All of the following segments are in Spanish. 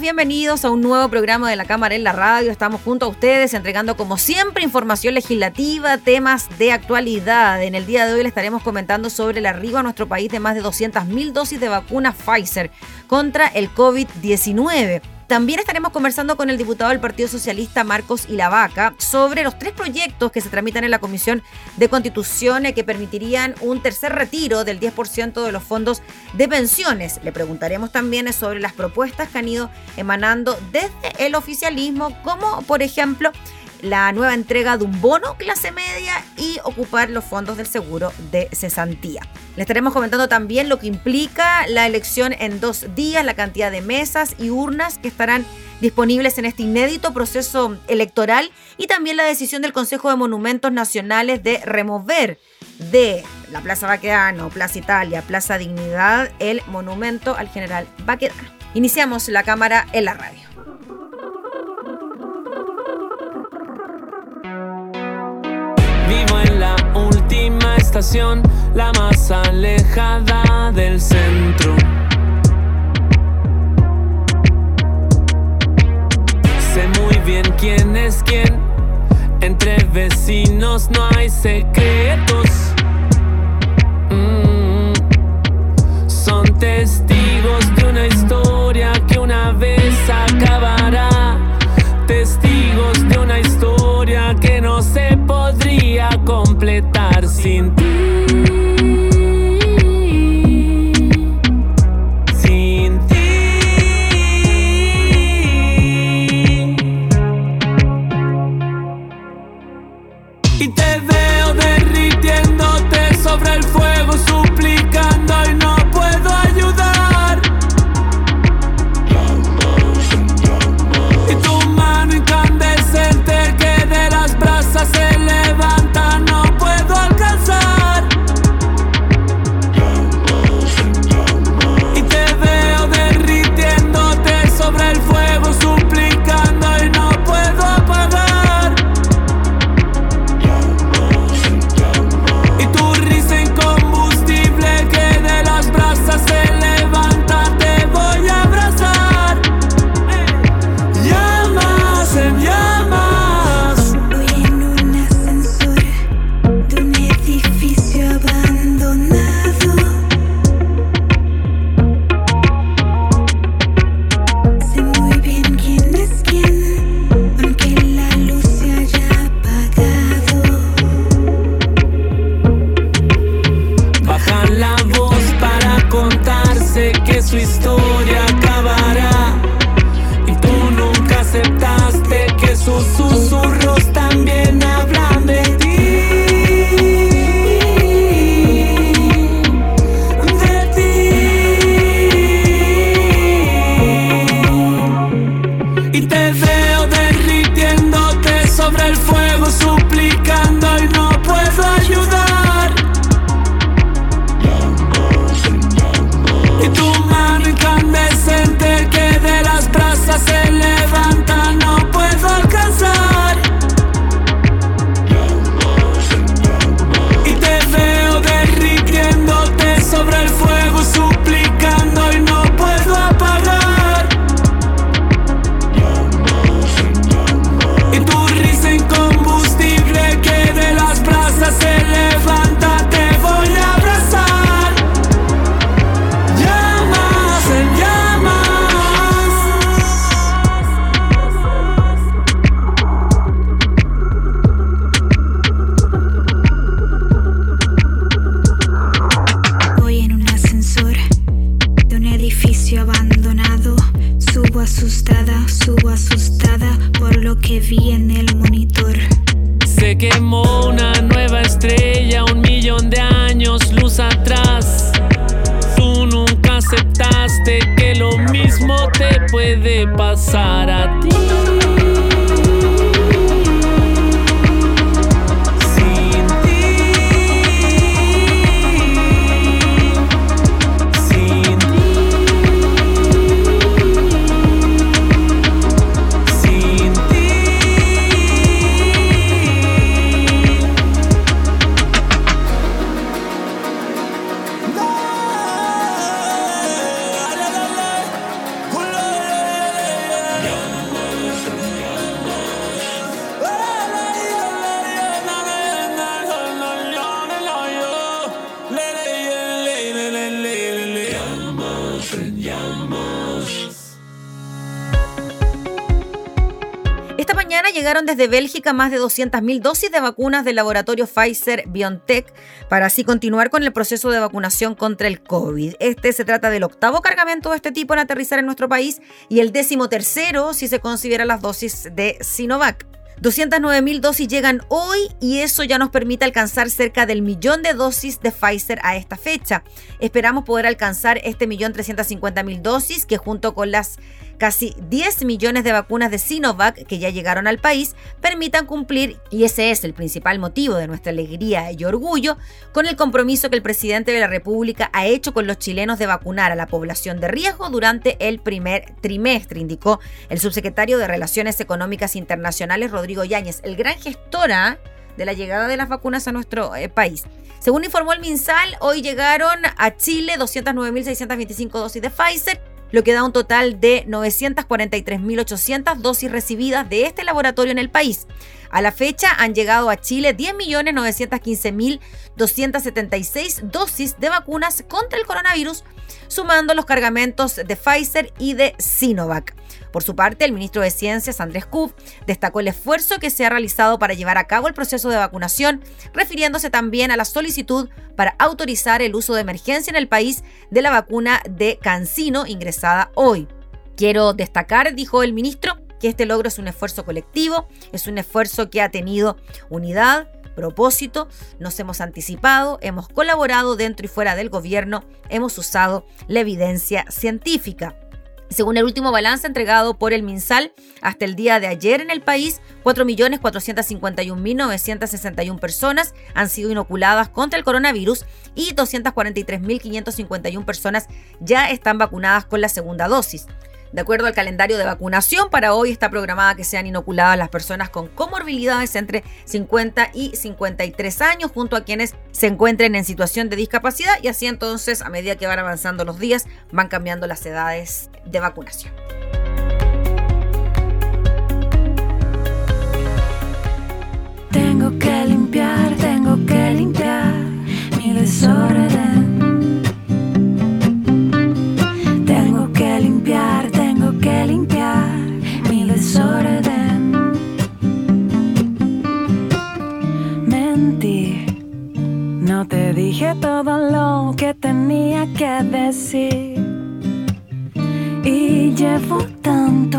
Bienvenidos a un nuevo programa de la Cámara en la Radio. Estamos junto a ustedes entregando como siempre información legislativa, temas de actualidad. En el día de hoy les estaremos comentando sobre el arribo a nuestro país de más de 200.000 dosis de vacuna Pfizer contra el COVID-19. También estaremos conversando con el diputado del Partido Socialista Marcos Ilavaca sobre los tres proyectos que se tramitan en la Comisión de Constitución que permitirían un tercer retiro del 10% de los fondos de pensiones. Le preguntaremos también sobre las propuestas que han ido emanando desde el oficialismo, como por ejemplo la nueva entrega de un bono clase media y ocupar los fondos del seguro de cesantía. Le estaremos comentando también lo que implica la elección en dos días, la cantidad de mesas y urnas que estarán disponibles en este inédito proceso electoral y también la decisión del Consejo de Monumentos Nacionales de remover de la Plaza Baquedano, Plaza Italia, Plaza Dignidad, el monumento al general Baquedano. Iniciamos la cámara en la radio. La más alejada del centro. Sé muy bien quién es quién, entre vecinos no hay secretos. Mm. Son testigos de una historia que una vez acabará. Testigos de una historia que no se podría completar sin llegaron desde Bélgica más de 200.000 dosis de vacunas del laboratorio Pfizer BioNTech para así continuar con el proceso de vacunación contra el COVID. Este se trata del octavo cargamento de este tipo en aterrizar en nuestro país y el décimo tercero si se considera las dosis de Sinovac. 209.000 dosis llegan hoy y eso ya nos permite alcanzar cerca del millón de dosis de Pfizer a esta fecha. Esperamos poder alcanzar este millón 350.000 dosis que junto con las casi 10 millones de vacunas de Sinovac que ya llegaron al país permitan cumplir, y ese es el principal motivo de nuestra alegría y orgullo, con el compromiso que el presidente de la República ha hecho con los chilenos de vacunar a la población de riesgo durante el primer trimestre, indicó el subsecretario de Relaciones Económicas Internacionales, Rodrigo Yáñez, el gran gestora de la llegada de las vacunas a nuestro eh, país. Según informó el MinSal, hoy llegaron a Chile 209.625 dosis de Pfizer lo que da un total de 943.800 dosis recibidas de este laboratorio en el país. A la fecha han llegado a Chile 10.915.276 dosis de vacunas contra el coronavirus, sumando los cargamentos de Pfizer y de Sinovac. Por su parte, el ministro de Ciencias, Andrés Kub, destacó el esfuerzo que se ha realizado para llevar a cabo el proceso de vacunación, refiriéndose también a la solicitud para autorizar el uso de emergencia en el país de la vacuna de Cancino ingresada hoy. Quiero destacar, dijo el ministro, que este logro es un esfuerzo colectivo, es un esfuerzo que ha tenido unidad, propósito, nos hemos anticipado, hemos colaborado dentro y fuera del gobierno, hemos usado la evidencia científica. Según el último balance entregado por el MinSal, hasta el día de ayer en el país, 4.451.961 personas han sido inoculadas contra el coronavirus y 243.551 personas ya están vacunadas con la segunda dosis. De acuerdo al calendario de vacunación, para hoy está programada que sean inoculadas las personas con comorbilidades entre 50 y 53 años, junto a quienes se encuentren en situación de discapacidad y así entonces, a medida que van avanzando los días, van cambiando las edades de vacunación. Tengo que limpiar, tengo que limpiar mi desorden. No te dije todo lo que tenía que decir. Y llevo tanto,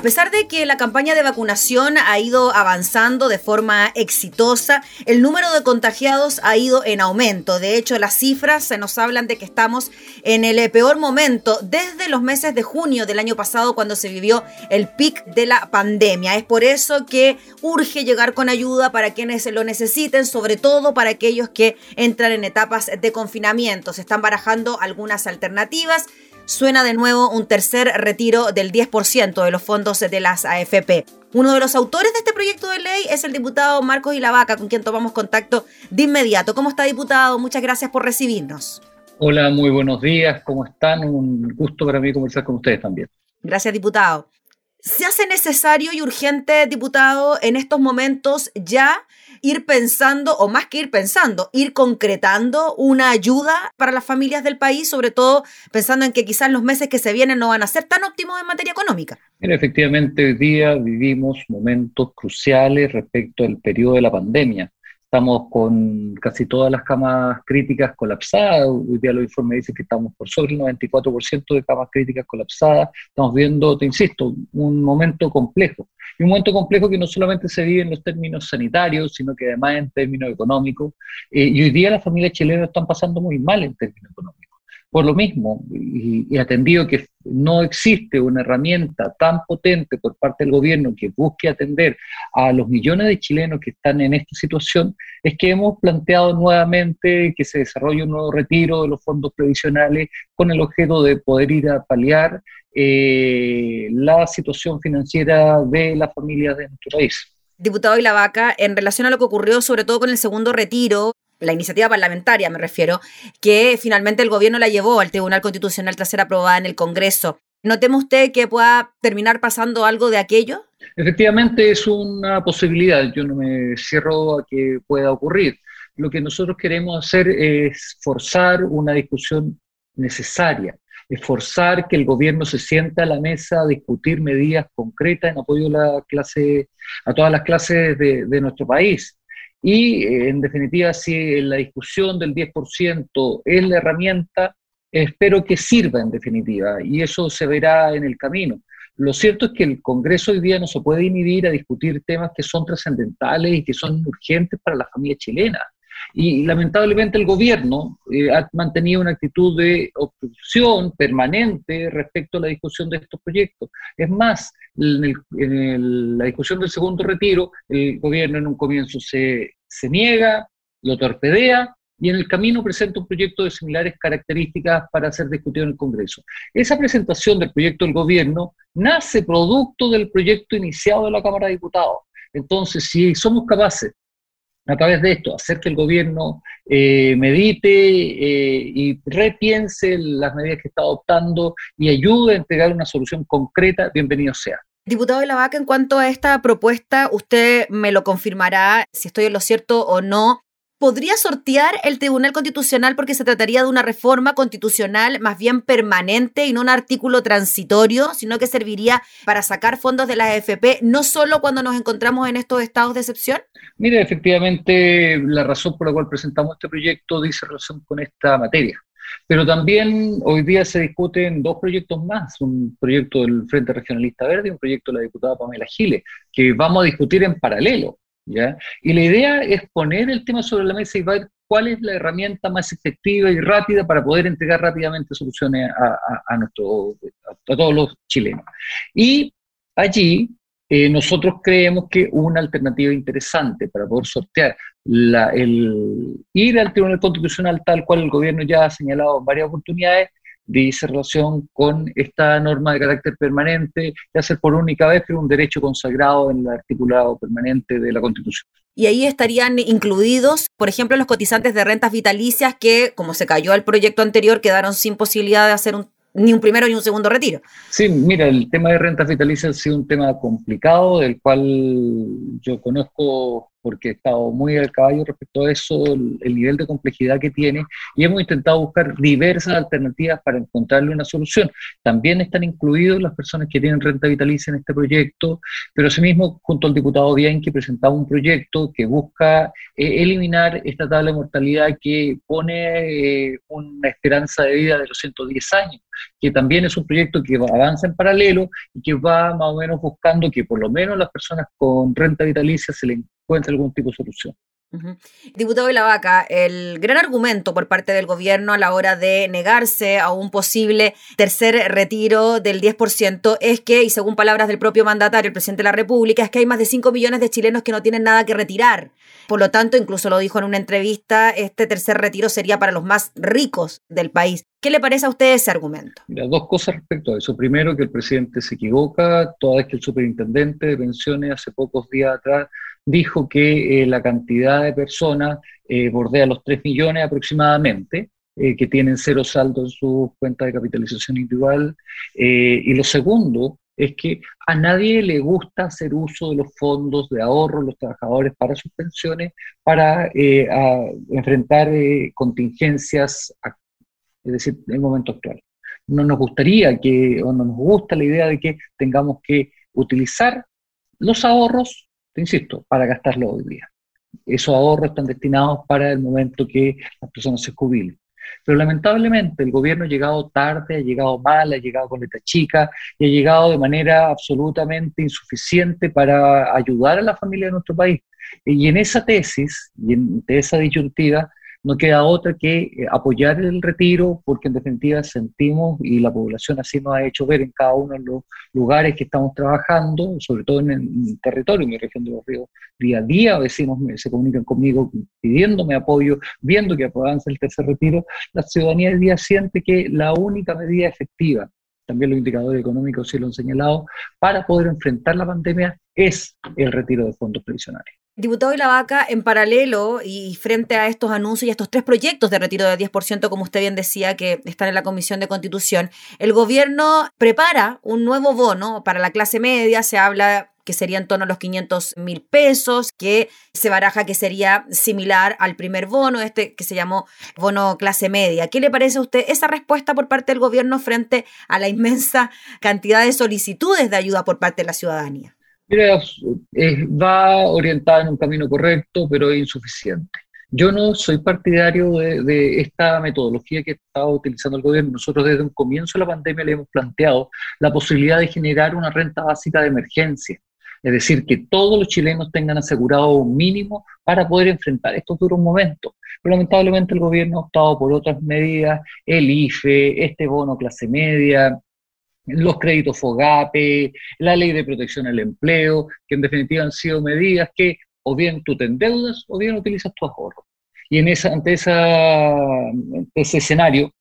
A pesar de que la campaña de vacunación ha ido avanzando de forma exitosa, el número de contagiados ha ido en aumento. De hecho, las cifras se nos hablan de que estamos en el eh, peor momento desde los meses de junio del año pasado cuando se vivió el pic de la pandemia. Es por eso que urge llegar con ayuda para quienes lo necesiten, sobre todo para aquellos que entran en etapas de confinamiento. Se están barajando algunas alternativas suena de nuevo un tercer retiro del 10% de los fondos de las AFP. Uno de los autores de este proyecto de ley es el diputado Marcos Ilavaca, con quien tomamos contacto de inmediato. ¿Cómo está, diputado? Muchas gracias por recibirnos. Hola, muy buenos días, ¿cómo están? Un gusto para mí conversar con ustedes también. Gracias, diputado. ¿Se hace necesario y urgente, diputado, en estos momentos ya ir pensando, o más que ir pensando, ir concretando una ayuda para las familias del país, sobre todo pensando en que quizás los meses que se vienen no van a ser tan óptimos en materia económica? Mira, efectivamente, hoy día vivimos momentos cruciales respecto al periodo de la pandemia. Estamos con casi todas las camas críticas colapsadas. Hoy día los informes dicen que estamos por sobre el 94% de camas críticas colapsadas. Estamos viendo, te insisto, un momento complejo. Y un momento complejo que no solamente se vive en los términos sanitarios, sino que además en términos económicos. Eh, y hoy día las familias chilenas están pasando muy mal en términos económicos. Por lo mismo, y, atendido que no existe una herramienta tan potente por parte del gobierno que busque atender a los millones de chilenos que están en esta situación, es que hemos planteado nuevamente que se desarrolle un nuevo retiro de los fondos previsionales con el objeto de poder ir a paliar eh, la situación financiera de las familias de nuestro país. Diputado Ilavaca, en relación a lo que ocurrió sobre todo con el segundo retiro, la iniciativa parlamentaria me refiero, que finalmente el gobierno la llevó al Tribunal Constitucional tras ser aprobada en el Congreso. ¿No teme usted que pueda terminar pasando algo de aquello? Efectivamente es una posibilidad, yo no me cierro a que pueda ocurrir. Lo que nosotros queremos hacer es forzar una discusión necesaria, es forzar que el gobierno se sienta a la mesa a discutir medidas concretas en apoyo a, la clase, a todas las clases de, de nuestro país. Y en definitiva, si la discusión del 10% es la herramienta, espero que sirva en definitiva, y eso se verá en el camino. Lo cierto es que el Congreso hoy día no se puede inhibir a discutir temas que son trascendentales y que son urgentes para la familia chilena. Y lamentablemente el gobierno eh, ha mantenido una actitud de obstrucción permanente respecto a la discusión de estos proyectos. Es más, en, la discusión del segundo retiro, el gobierno en un comienzo se, se niega, lo torpedea y en el camino presenta un proyecto de similares características para ser discutido en el Congreso. Esa presentación del proyecto del gobierno nace producto del proyecto iniciado de la Cámara de Diputados. Entonces, si somos capaces a través de esto, hacer que el gobierno eh, medite eh, y repiense las medidas que está adoptando y ayude a entregar una solución concreta, bienvenido sea. Diputado de la Vaca, en cuanto a esta propuesta, usted me lo confirmará si estoy en lo cierto o no podría sortear el Tribunal Constitucional porque se trataría de una reforma constitucional más bien permanente y no un artículo transitorio, sino que serviría para sacar fondos de la AFP, no solo cuando nos encontramos en estos estados de excepción? Mire, efectivamente, la razón por la cual presentamos este proyecto dice relación con esta materia. Pero también hoy día se discuten dos proyectos más, un proyecto del Frente Regionalista Verde y un proyecto de la diputada Pamela Giles, que vamos a discutir en paralelo. Y la idea es poner el tema sobre la mesa y ver cuál es la herramienta más efectiva y rápida para poder entregar rápidamente soluciones a, nuestro, a todos los chilenos. Y allí eh, nosotros creemos que una alternativa interesante para poder sortear el ir al Tribunal Constitucional tal cual el gobierno ya ha señalado en varias oportunidades dice relación con esta norma de carácter permanente, de hacer por única vez, pero un derecho consagrado en el articulado permanente de la Constitución. Y ahí estarían incluidos, por ejemplo, los cotizantes de rentas vitalicias que, como se cayó el proyecto anterior, quedaron sin posibilidad de hacer ni un primero ni un segundo retiro. Sí, mira, el tema de rentas vitalicias ha sido un tema complicado, del cual yo conozco porque he estado muy al caballo respecto a eso, el, nivel de complejidad que tiene, y hemos intentado buscar diversas alternativas para encontrarle una solución. También están incluidos las personas que tienen renta vitalicia en este proyecto, pero asimismo, junto al diputado Bianchi, presentaba un proyecto que busca eh, eliminar esta tabla de mortalidad que pone eh, una esperanza de vida de los 110 años, que también es un proyecto que avanza en paralelo y que va más o menos buscando que por lo menos las personas con renta vitalicia se le encuentre algún tipo de solución. Diputado de la Vaca, el gran argumento por parte del gobierno a la hora de negarse a un posible tercer retiro del 10% es que, y según palabras del propio mandatario, el presidente de la República, es que hay más de 5 millones de chilenos que no tienen nada que retirar. Por lo tanto, incluso lo dijo en una entrevista, este tercer retiro sería para los más ricos del país. ¿Qué le parece a usted ese argumento? Mira, dos cosas respecto a eso. Primero, que el presidente se equivoca, toda vez que el superintendente de pensiones hace pocos días atrás dijo que eh, la cantidad de personas eh, bordea los 3 millones aproximadamente, eh, que tienen cero saldo en su cuenta de capitalización individual. y lo segundo es que a nadie le gusta hacer uso de los fondos de ahorro, los trabajadores para sus pensiones, para enfrentar contingencias, es decir, en el momento actual. No nos gustaría que, o no nos gusta la idea de que tengamos que utilizar los ahorros te insisto, para gastarlo hoy día. Esos ahorros están destinados para el momento que las personas se jubilen. Pero lamentablemente el gobierno ha llegado tarde, ha llegado mal, ha llegado con letra chica y ha llegado de manera absolutamente insuficiente para ayudar a la familia de nuestro país. Y en esa tesis, y en esa disyuntiva, no queda otra que eh, apoyar el retiro, porque en definitiva sentimos, y la población así nos ha hecho ver en cada uno de los lugares que estamos trabajando, sobre todo en el territorio, en mi región de los ríos, día a día vecinos se comunican conmigo pidiéndome apoyo, viendo que avanza el tercer retiro, la ciudadanía del día siente que la única medida efectiva también los indicadores económicos sí lo han señalado, para poder enfrentar la pandemia es el retiro de fondos previsionales. Diputado de la Vaca, en paralelo y frente a estos anuncios y estos tres proyectos de retiro del 10%, como usted bien decía, que están en la Comisión de Constitución, el gobierno prepara un nuevo bono para la clase media, se habla que sería en torno a los 500 mil pesos, que se baraja que sería similar al primer bono, este que se llamó bono clase media. ¿Qué le parece a usted esa respuesta por parte del gobierno frente a la inmensa cantidad de solicitudes de ayuda por parte de la ciudadanía? Mira, va orientada en un camino correcto, pero es insuficiente. Yo no soy partidario de, esta metodología que estaba utilizando el gobierno. Nosotros desde un comienzo de la pandemia le hemos planteado la posibilidad de generar una renta básica de emergencia. Es decir, que todos los chilenos tengan asegurado un mínimo para poder enfrentar estos duros momentos. Pero lamentablemente el gobierno ha optado por otras medidas, el IFE, este bono clase media, los créditos FOGAPE, la ley de protección al empleo, que en definitiva han sido medidas que o bien tú te endeudas o bien utilizas tu ahorro. Y en esa, ante esa, ese escenario,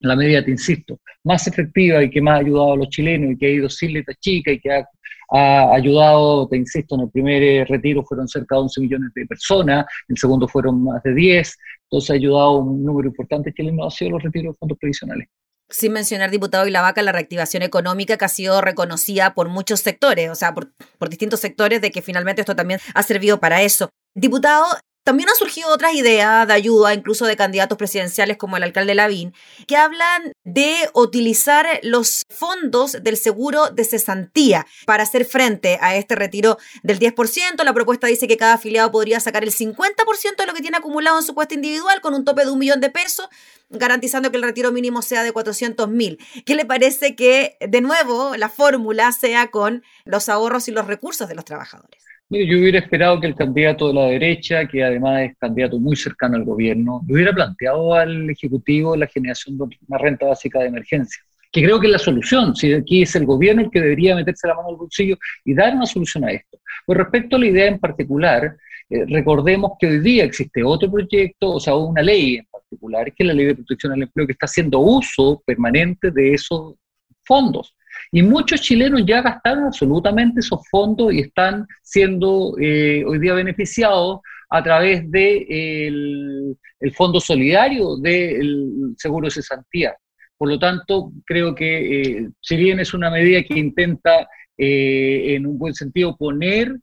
la medida, te insisto, más efectiva y que más ha ayudado a los chilenos y que ha ido sin letra chica y que ha, ayudado, te insisto, en el primer eh, retiro fueron cerca de 11 millones de personas, en el segundo fueron más de 10, entonces ha ayudado un número importante de chilenos ha sido los retiros de fondos previsionales. Sin mencionar, diputado y la vaca, la reactivación económica que ha sido reconocida por muchos sectores, o sea, por, por distintos sectores, de que finalmente esto también ha servido para eso. Diputado, también han surgido otras ideas de ayuda, incluso de candidatos presidenciales como el alcalde Lavín, que hablan de utilizar los fondos del seguro de cesantía para hacer frente a este retiro del 10%. La propuesta dice que cada afiliado podría sacar el 50% de lo que tiene acumulado en su cuesta individual con un tope de un millón de pesos, garantizando que el retiro mínimo sea de 400 mil. ¿Qué le parece que, de nuevo, la fórmula sea con los ahorros y los recursos de los trabajadores? Yo hubiera esperado que el candidato de la derecha, que además es candidato muy cercano al gobierno, le hubiera planteado al Ejecutivo la generación de una renta básica de emergencia, que creo que es la solución. Si aquí es el gobierno el que debería meterse la mano al bolsillo y dar una solución a esto. Con respecto a la idea en particular, eh, recordemos que hoy día existe otro proyecto, o sea, una ley en particular, que es la Ley de Protección al Empleo, que está haciendo uso permanente de esos fondos. Y muchos chilenos ya gastaron absolutamente esos fondos y están siendo eh, hoy día beneficiados a través del de el Fondo Solidario del Seguro de Cesantía. Por lo tanto, creo que eh, si bien es una medida que intenta eh, en un buen sentido poner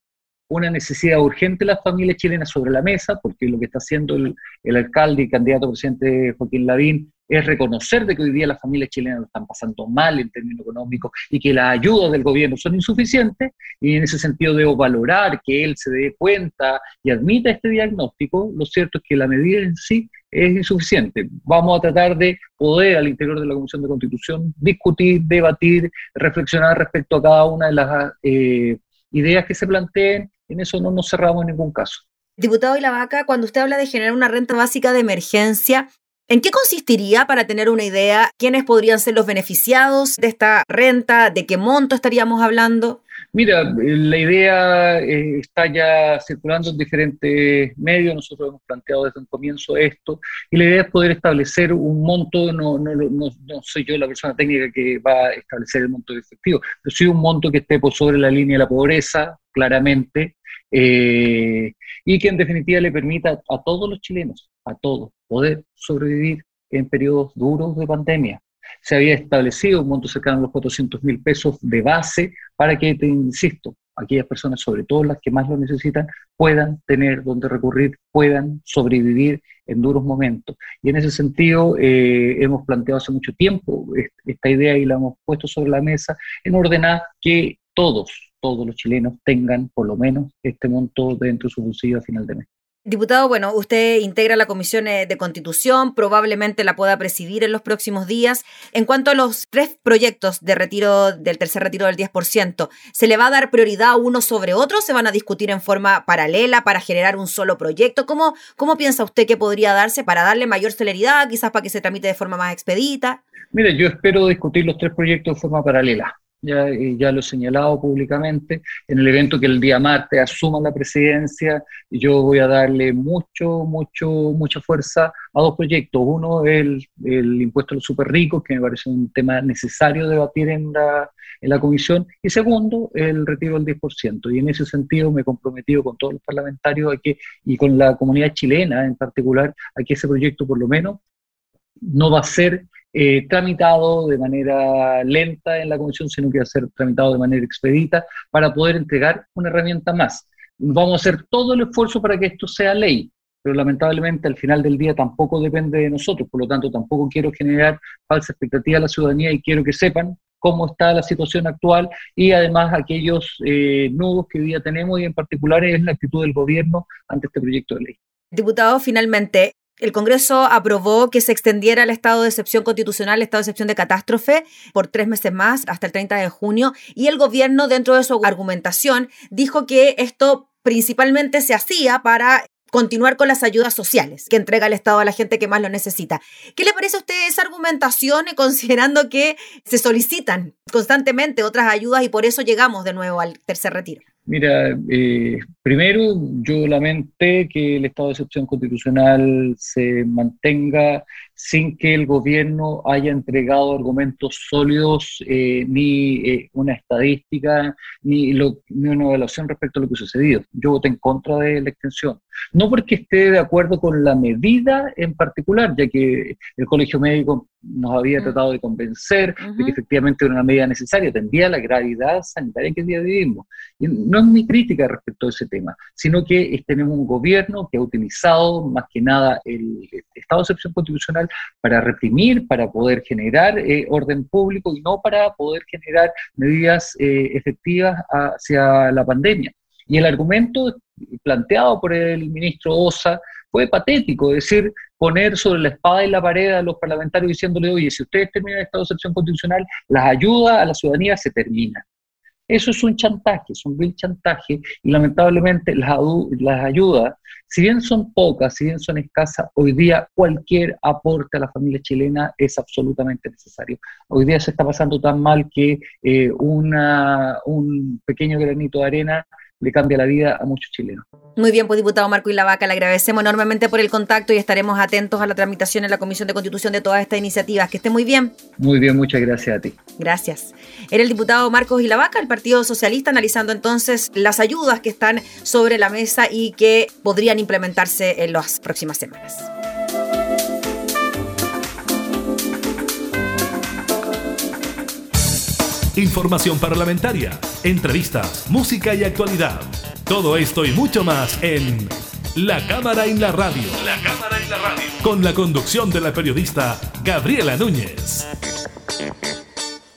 una necesidad urgente de las familias chilenas sobre la mesa, porque lo que está haciendo el, el alcalde y candidato presidente Joaquín Lavín es reconocer de que hoy día las familias chilenas lo están pasando mal en términos económicos y que las ayudas del gobierno son insuficientes, y en ese sentido debo valorar que él se dé cuenta y admita este diagnóstico, lo cierto es que la medida en sí es insuficiente. Vamos a tratar de poder al interior de la Comisión de Constitución discutir, debatir, reflexionar respecto a cada una de las eh, ideas que se planteen, en eso no nos cerramos en ningún caso. Diputado Vaca, cuando usted habla de generar una renta básica de emergencia, ¿En qué consistiría, para tener una idea, quiénes podrían ser los beneficiados de esta renta? ¿De qué monto estaríamos hablando? Mira, la idea eh, está ya circulando en diferentes medios, nosotros hemos planteado desde un comienzo esto, y la idea es poder establecer un monto, no, no, no, soy yo la persona técnica que va a establecer el monto efectivo, pero sí un monto que esté por sobre la línea de la pobreza, claramente, eh, y que en definitiva le permita a todos los chilenos, a todos, poder sobrevivir en periodos duros de pandemia. Se había establecido un monto cercano a los 400 mil pesos de base para que, te insisto, aquellas personas, sobre todo las que más lo necesitan, puedan tener donde recurrir, puedan sobrevivir en duros momentos. Y en ese sentido, eh, hemos planteado hace mucho tiempo esta idea y la hemos puesto sobre la mesa en ordenar que todos, todos los chilenos tengan por lo menos este monto dentro de su bolsillo a final de mes. Diputado, bueno, usted integra la Comisión eh, de Constitución, probablemente la pueda presidir en los próximos días. En cuanto a los tres proyectos de retiro del tercer retiro del 10%, ¿se le va a dar prioridad uno sobre otro? ¿Se van a discutir en forma paralela para generar un solo proyecto? ¿Cómo, cómo piensa usted que podría darse para darle mayor celeridad, quizás para que se tramite de forma más expedita? Mire, yo espero discutir los tres proyectos de forma paralela ya, ya lo he señalado públicamente, en el evento que el día martes asuma la presidencia, yo voy a darle mucho, mucho, mucha fuerza a dos proyectos. Uno, el, el impuesto a los super ricos, que me parece un tema necesario debatir en la, en la comisión, y segundo, el retiro del 10%. Y en ese sentido me he comprometido con todos los parlamentarios a que, y con la comunidad chilena en particular, a que ese proyecto por lo menos no va a ser eh, tramitado de manera lenta en la comisión, sino que va a ser tramitado de manera expedita para poder entregar una herramienta más. Vamos a hacer todo el esfuerzo para que esto sea ley, pero lamentablemente al final del día tampoco depende de nosotros, por lo tanto tampoco quiero generar falsa expectativa a la ciudadanía y quiero que sepan cómo está la situación actual y además aquellos eh, nudos que hoy día tenemos y en particular es la actitud del gobierno ante este proyecto de ley. Diputado, finalmente, el Congreso aprobó que se extendiera el estado de excepción constitucional, el estado de excepción de catástrofe, por tres meses más, hasta el 30 de junio, y el gobierno, dentro de su argumentación, dijo que esto principalmente se hacía para continuar con las ayudas sociales que entrega el Estado a la gente que más lo necesita. ¿Qué le parece a usted esa argumentación considerando que se solicitan constantemente otras ayudas y por eso llegamos de nuevo al tercer retiro? Mira, eh, primero yo lamenté que el estado de excepción constitucional se mantenga sin que el gobierno haya entregado argumentos sólidos, eh, ni eh, una estadística, ni, ni, una evaluación respecto a lo que ha sucedido. Yo voté en contra de la extensión. No porque esté de acuerdo con la medida en particular, ya que el Colegio Médico nos había mm. tratado de convencer de que efectivamente era una medida necesaria, tendría la gravedad sanitaria que día vivimos. Y no es mi crítica respecto a ese tema, sino que tenemos un gobierno que ha utilizado más que nada el estado de excepción constitucional para reprimir, para poder generar eh, orden público y no para poder generar medidas eh, efectivas hacia la pandemia. Y el argumento planteado por el ministro Osa fue patético, es decir, poner sobre la espada y la pared a los parlamentarios diciéndole, oye, si ustedes terminan el estado de excepción constitucional, las ayudas a la ciudadanía se terminan. Eso es un chantaje, es un vil chantaje, y lamentablemente las, las ayudas, si bien son pocas, si bien son escasas, hoy día cualquier aporte a la familia chilena es absolutamente necesario. Hoy día se está pasando tan mal que eh, una, un pequeño granito de arena le cambia la vida a muchos chilenos. Muy bien, pues diputado Marco Ilavaca, le agradecemos enormemente por el contacto y estaremos atentos a la tramitación en la Comisión de Constitución de todas estas iniciativas. Que esté muy bien. Muy bien, muchas gracias a ti. Gracias. Era el diputado Marcos Ilavaca, el Partido Socialista, analizando entonces las ayudas que están sobre la mesa y que podrían implementarse en las próximas semanas. Información parlamentaria, entrevistas, música y actualidad. Todo esto y mucho más en La Cámara en la Radio. La Cámara en la Radio. Con la conducción de la periodista Gabriela Núñez.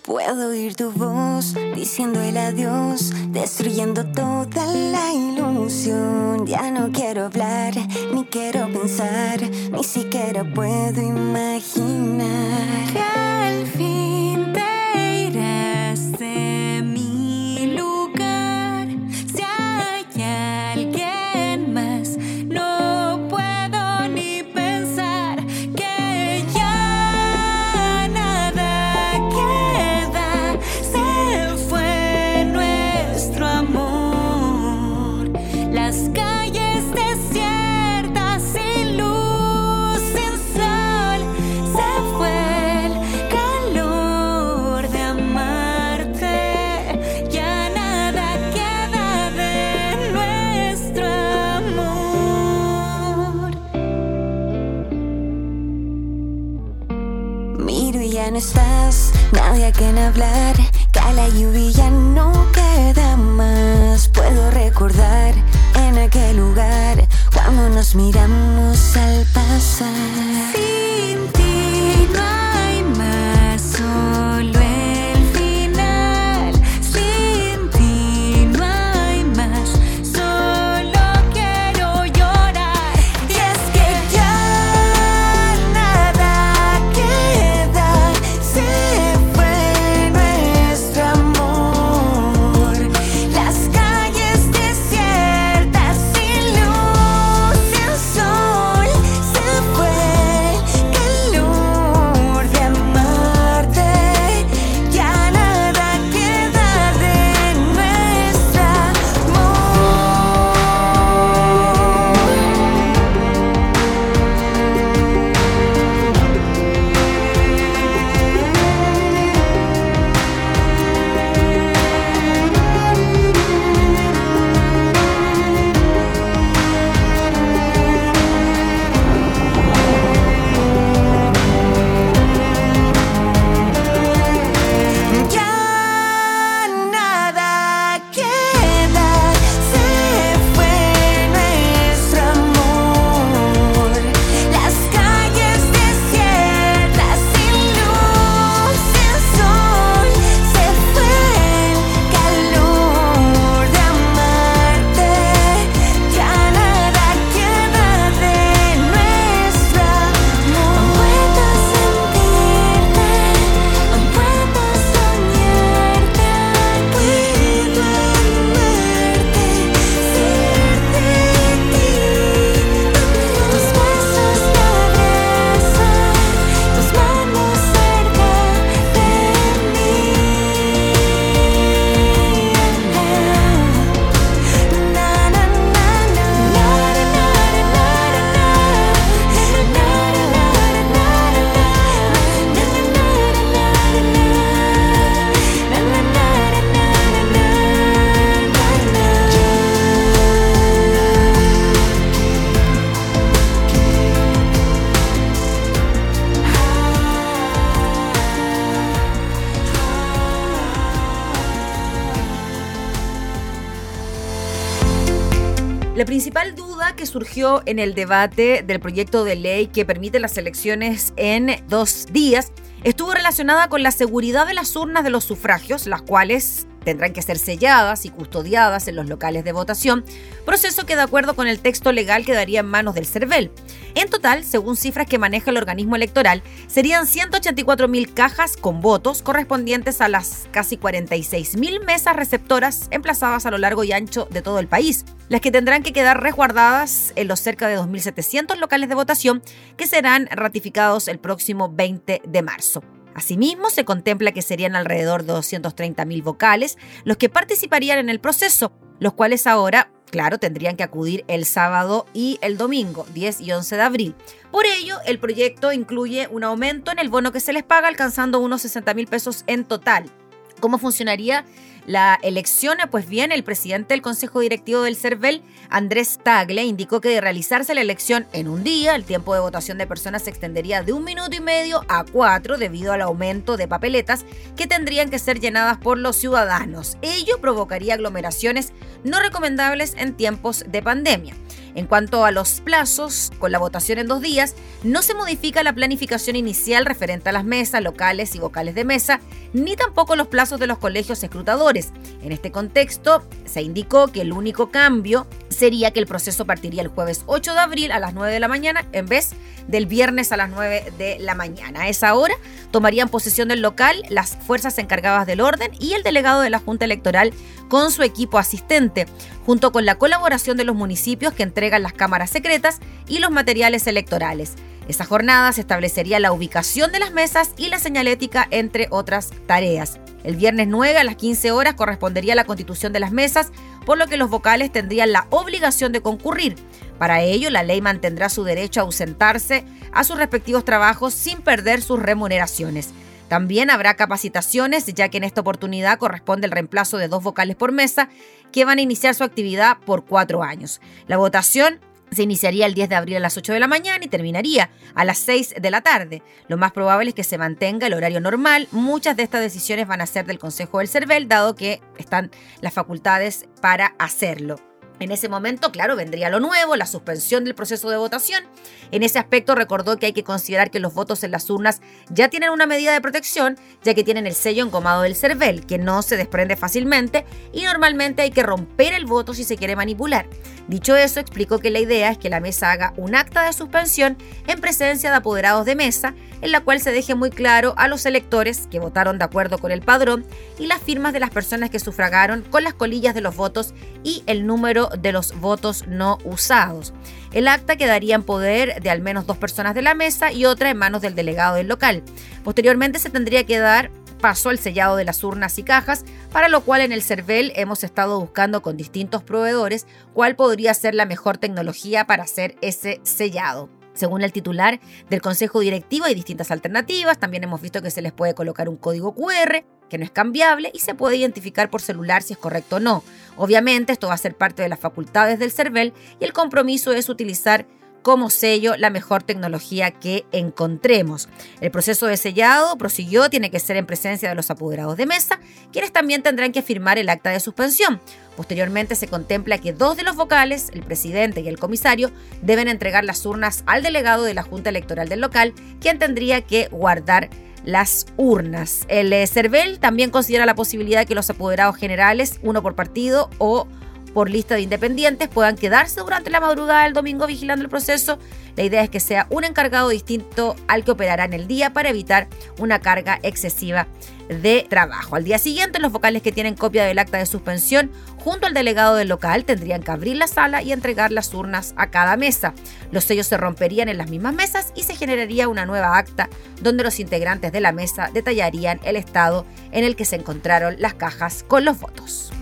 Puedo oír tu voz diciendo el adiós, destruyendo toda la ilusión. Ya no quiero hablar, ni quiero pensar, ni siquiera puedo imaginar que al fin te nadie a quien hablar. Cae la lluvia no queda más. Puedo recordar en aquel lugar cuando nos miramos al pasar. Duda que surgió en el debate del proyecto de ley que permite las elecciones en dos días estuvo relacionada con la seguridad de las urnas de los sufragios, las cuales tendrán que ser selladas y custodiadas en los locales de votación, proceso que de acuerdo con el texto legal quedaría en manos del CERVEL. En total, según cifras que maneja el organismo electoral, serían 184.000 cajas con votos correspondientes a las casi 46.000 mesas receptoras emplazadas a lo largo y ancho de todo el país, las que tendrán que quedar resguardadas en los cerca de 2.700 locales de votación que serán ratificados el próximo 20 de marzo. Asimismo, se contempla que serían alrededor de 230.000 vocales los que participarían en el proceso, los cuales ahora, claro, tendrían que acudir el sábado y el domingo, 10 y 11 de abril. Por ello, el proyecto incluye un aumento en el bono que se les paga, alcanzando unos 60 mil pesos en total. ¿Cómo funcionaría la elección, pues bien, el presidente del Consejo Directivo del CERVEL, Andrés Tagle, indicó que de realizarse la elección en un día, el tiempo de votación de personas se extendería de un minuto y medio a cuatro debido al aumento de papeletas que tendrían que ser llenadas por los ciudadanos. Ello provocaría aglomeraciones no recomendables en tiempos de pandemia. En cuanto a los plazos, con la votación en dos días, no se modifica la planificación inicial referente a las mesas, locales y vocales de mesa, ni tampoco los plazos de los colegios escrutadores. En este contexto, se indicó que el único cambio sería que el proceso partiría el jueves 8 de abril a las 9 de la mañana en vez del viernes a las 9 de la mañana. A esa hora tomarían posesión del local las fuerzas encargadas del orden y el delegado de la Junta Electoral con su equipo asistente, junto con la colaboración de los municipios que entregan las cámaras secretas y los materiales electorales. Esa jornada se establecería la ubicación de las mesas y la señalética, entre otras tareas. El viernes 9 a las 15 horas correspondería la constitución de las mesas, por lo que los vocales tendrían la obligación de concurrir. Para ello, la ley mantendrá su derecho a ausentarse a sus respectivos trabajos sin perder sus remuneraciones. También habrá capacitaciones, ya que en esta oportunidad corresponde el reemplazo de dos vocales por mesa, que van a iniciar su actividad por cuatro años. La votación se iniciaría el 10 de abril a las 8 de la mañana y terminaría a las 6 de la tarde. Lo más probable es que se mantenga el horario normal. Muchas de estas decisiones van a ser del Consejo del CERVEL, dado que están las facultades para hacerlo. En ese momento, claro, vendría lo nuevo, la suspensión del proceso de votación. En ese aspecto recordó que hay que considerar que los votos en las urnas ya tienen una medida de protección, ya que tienen el sello engomado del CERVEL, que no se desprende fácilmente y normalmente hay que romper el voto si se quiere manipular. Dicho eso, explicó que la idea es que la mesa haga un acta de suspensión en presencia de apoderados de mesa, en la cual se deje muy claro a los electores que votaron de acuerdo con el padrón y las firmas de las personas que sufragaron con las colillas de los votos y el número de los votos no usados. El acta quedaría en poder de al menos dos personas de la mesa y otra en manos del delegado del local. Posteriormente se tendría que dar paso al sellado de las urnas y cajas, para lo cual en el CERVEL hemos estado buscando con distintos proveedores cuál podría ser la mejor tecnología para hacer ese sellado. Según el titular del Consejo Directivo hay distintas alternativas, también hemos visto que se les puede colocar un código QR, que no es cambiable y se puede identificar por celular si es correcto o no. Obviamente esto va a ser parte de las facultades del CERVEL y el compromiso es utilizar como sello la mejor tecnología que encontremos. El proceso de sellado prosiguió, tiene que ser en presencia de los apoderados de mesa, quienes también tendrán que firmar el acta de suspensión. Posteriormente se contempla que dos de los vocales, el presidente y el comisario, deben entregar las urnas al delegado de la Junta Electoral del local, quien tendría que guardar las urnas. El eh, CERVEL también considera la posibilidad de que los apoderados generales, uno por partido o por lista de independientes puedan quedarse durante la madrugada del domingo vigilando el proceso. La idea es que sea un encargado distinto al que operará en el día para evitar una carga excesiva de trabajo. Al día siguiente, los vocales que tienen copia del acta de suspensión junto al delegado del local tendrían que abrir la sala y entregar las urnas a cada mesa. Los sellos se romperían en las mismas mesas y se generaría una nueva acta donde los integrantes de la mesa detallarían el estado en el que se encontraron las cajas con los votos.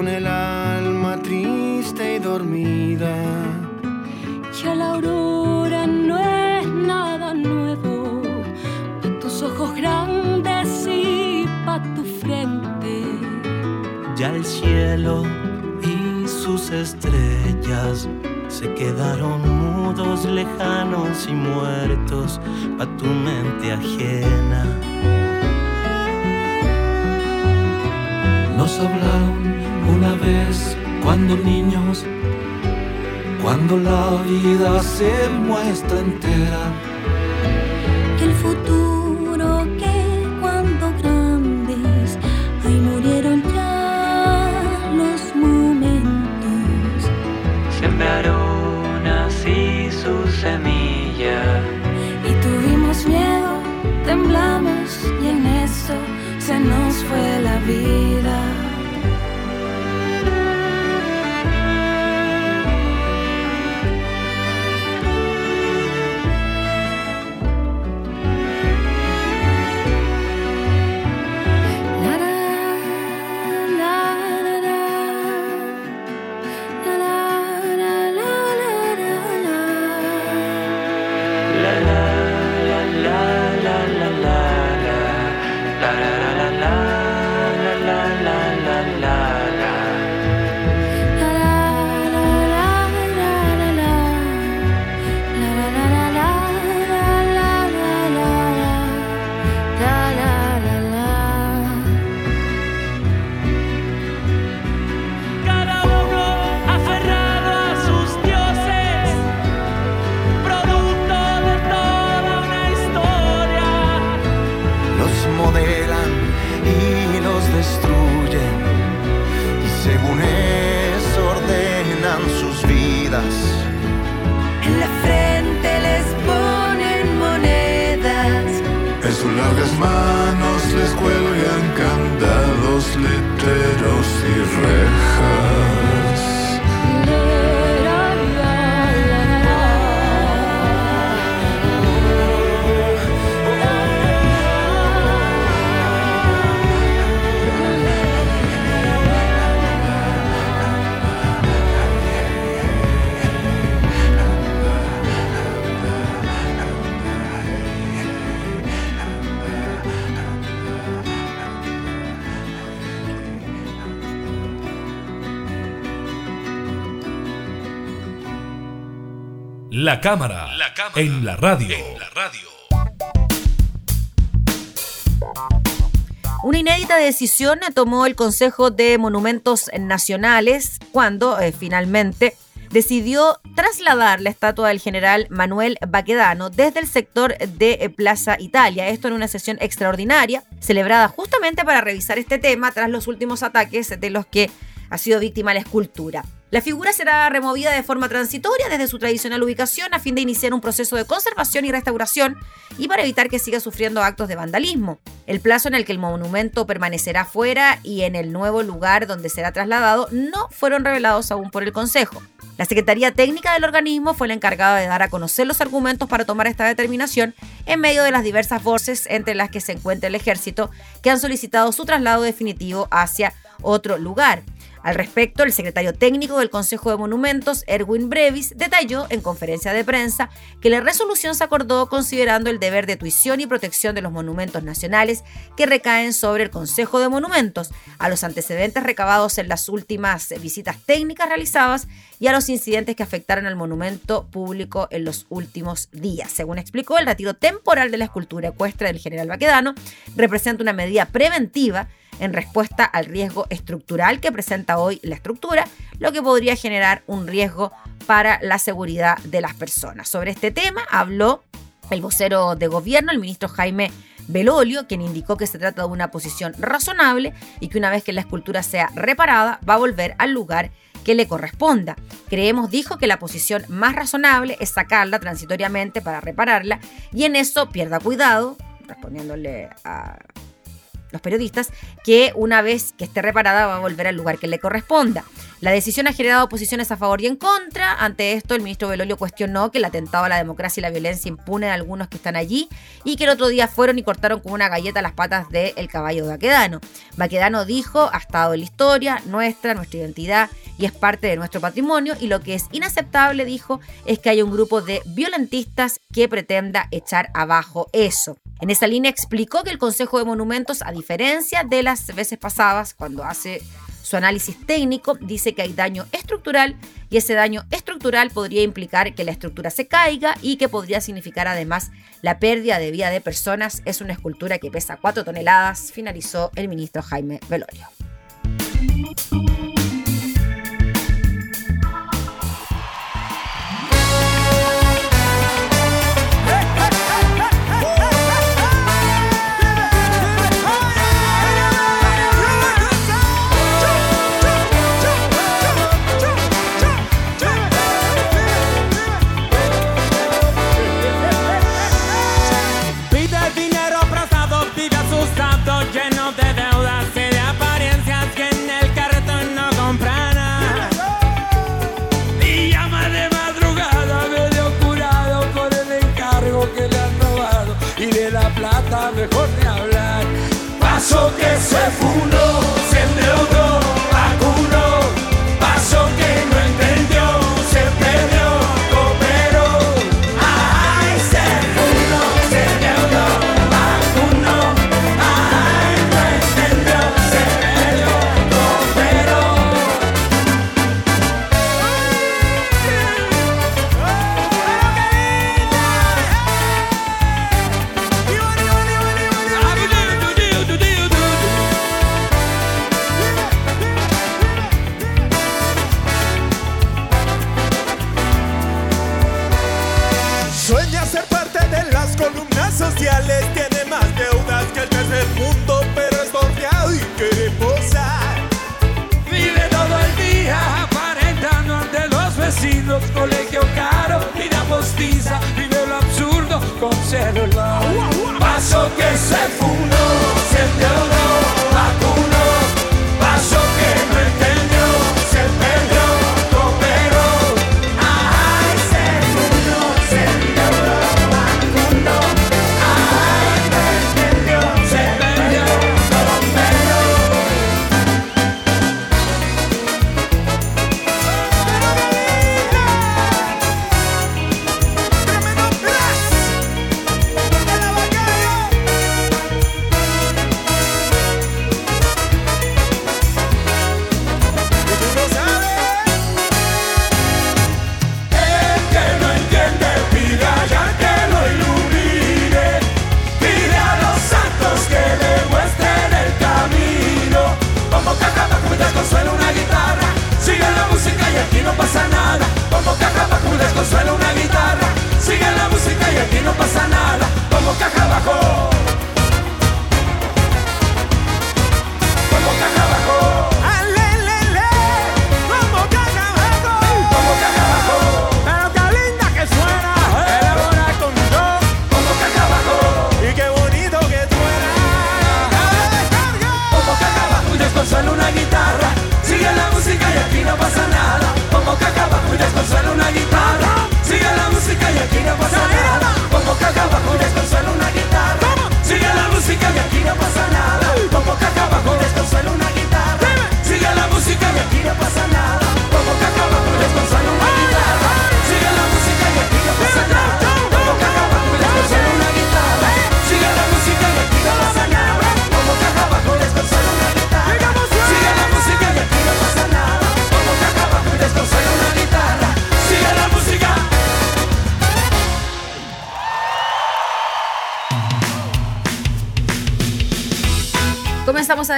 Con el alma triste y dormida. hacia la aurora no es nada nuevo. Pa' tus ojos grandes y pa' tu frente. Ya el cielo y sus estrellas se quedaron mudos, lejanos y muertos pa' tu mente ajena. Nos hablaron una vez cuando niños, cuando la vida se muestra entera. Que el futuro que cuando grandes, ahí murieron ya los momentos. Sembraron así su semilla. Y tuvimos miedo, temblamos y en eso se nos fue la vida. La cámara, en la radio. Una inédita decisión tomó el Consejo de Monumentos Nacionales cuando eh, finalmente decidió trasladar la estatua del general Manuel Baquedano desde el sector de eh, Plaza Italia. Esto en una sesión extraordinaria celebrada justamente para revisar este tema tras los últimos ataques de los que ha sido víctima la escultura. La figura será removida de forma transitoria desde su tradicional ubicación a fin de iniciar un proceso de conservación y restauración y para evitar que siga sufriendo actos de vandalismo. El plazo en el que el monumento permanecerá fuera y en el nuevo lugar donde será trasladado no fueron revelados aún por el Consejo. La Secretaría Técnica del organismo fue la encargada de dar a conocer los argumentos para tomar esta determinación en medio de las diversas voces entre las que se encuentra el ejército que han solicitado su traslado definitivo hacia otro lugar. Al respecto, el secretario técnico del Consejo de Monumentos, Erwin Brevis, detalló en conferencia de prensa que la resolución se acordó considerando el deber de tuición y protección de los monumentos nacionales que recaen sobre el Consejo de Monumentos, a los antecedentes recabados en las últimas visitas técnicas realizadas y a los incidentes que afectaron al monumento público en los últimos días. Según explicó, el retiro temporal de la escultura ecuestre del general Baquedano representa una medida preventiva en respuesta al riesgo estructural que presenta hoy la estructura, lo que podría generar un riesgo para la seguridad de las personas. Sobre este tema habló el vocero de gobierno, el ministro Jaime Belolio, quien indicó que se trata de una posición razonable y que una vez que la escultura sea reparada va a volver al lugar que le corresponda. Creemos, dijo, que la posición más razonable es sacarla transitoriamente para repararla y en eso pierda cuidado, respondiéndole a los periodistas, que una vez que esté reparada va a volver al lugar que le corresponda. La decisión ha generado posiciones a favor y en contra. Ante esto, el ministro Belolio cuestionó que el atentado a la democracia y la violencia impune a algunos que están allí y que el otro día fueron y cortaron con una galleta las patas del caballo de Baquedano. Baquedano dijo, ha estado en la historia nuestra, nuestra identidad y es parte de nuestro patrimonio y lo que es inaceptable, dijo, es que haya un grupo de violentistas que pretenda echar abajo eso. En esa línea explicó que el Consejo de Monumentos, a diferencia de las veces pasadas, cuando hace su análisis técnico dice que hay daño estructural y ese daño estructural podría implicar que la estructura se caiga y que podría significar además la pérdida de vida de personas. Es una escultura que pesa 4 toneladas, finalizó el ministro Jaime Velorio. Que se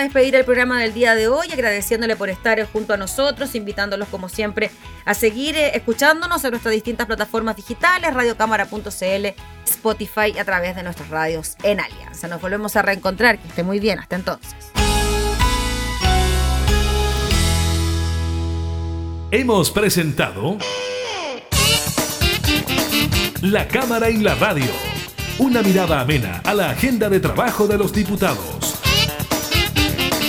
despedir el programa del día de hoy, agradeciéndole por estar junto a nosotros, invitándolos como siempre a seguir eh, escuchándonos en nuestras distintas plataformas digitales, radiocámara.cl, Spotify a través de nuestras radios en Alianza. Nos volvemos a reencontrar, que esté muy bien, hasta entonces. Hemos presentado La Cámara y la Radio. Una mirada amena a la agenda de trabajo de los diputados.